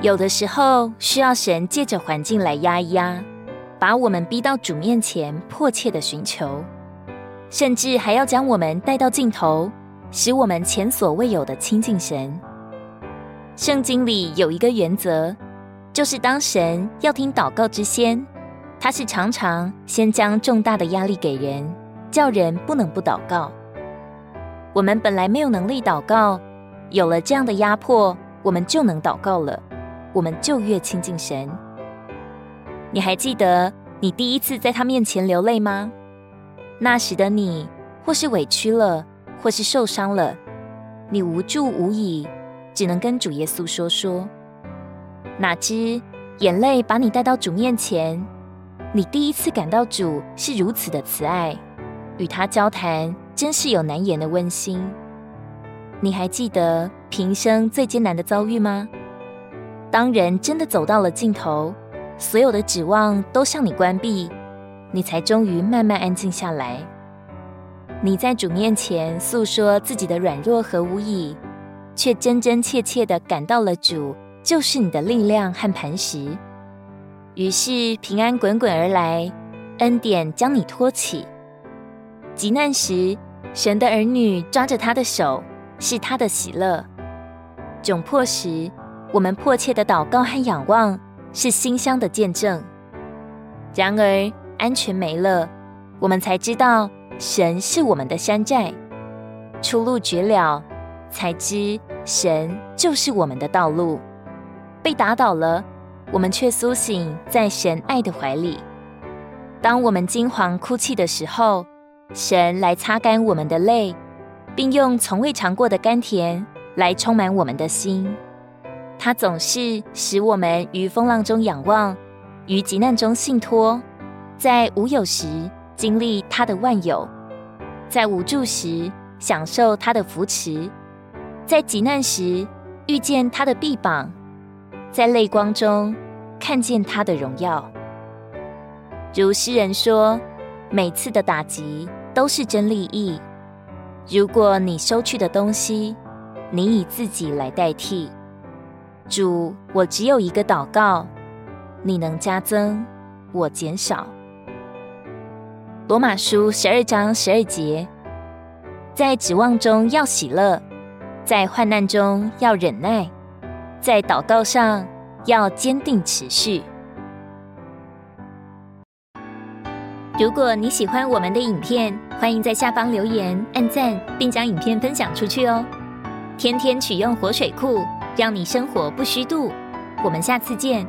有的时候需要神借着环境来压一压，把我们逼到主面前，迫切的寻求，甚至还要将我们带到尽头，使我们前所未有的亲近神。圣经里有一个原则，就是当神要听祷告之先，他是常常先将重大的压力给人，叫人不能不祷告。我们本来没有能力祷告，有了这样的压迫，我们就能祷告了。我们就越亲近神。你还记得你第一次在他面前流泪吗？那时的你，或是委屈了，或是受伤了，你无助无以，只能跟主耶稣说说。哪知眼泪把你带到主面前，你第一次感到主是如此的慈爱，与他交谈真是有难言的温馨。你还记得平生最艰难的遭遇吗？当人真的走到了尽头，所有的指望都向你关闭，你才终于慢慢安静下来。你在主面前诉说自己的软弱和无以，却真真切切地感到了主就是你的力量和磐石。于是平安滚滚而来，恩典将你托起。急难时，神的儿女抓着他的手，是他的喜乐；窘迫时，我们迫切的祷告和仰望，是馨香的见证。然而安全没了，我们才知道神是我们的山寨；出路绝了，才知神就是我们的道路。被打倒了，我们却苏醒在神爱的怀里。当我们惊惶哭泣的时候，神来擦干我们的泪，并用从未尝过的甘甜来充满我们的心。他总是使我们于风浪中仰望，于急难中信托，在无有时经历他的万有，在无助时享受他的扶持，在急难时遇见他的臂膀，在泪光中看见他的荣耀。如诗人说：“每次的打击都是真利益。如果你收去的东西，你以自己来代替。”主，我只有一个祷告，你能加增，我减少。罗马书十二章十二节，在指望中要喜乐，在患难中要忍耐，在祷告上要坚定持续。如果你喜欢我们的影片，欢迎在下方留言、按赞，并将影片分享出去哦。天天取用活水库。让你生活不虚度，我们下次见。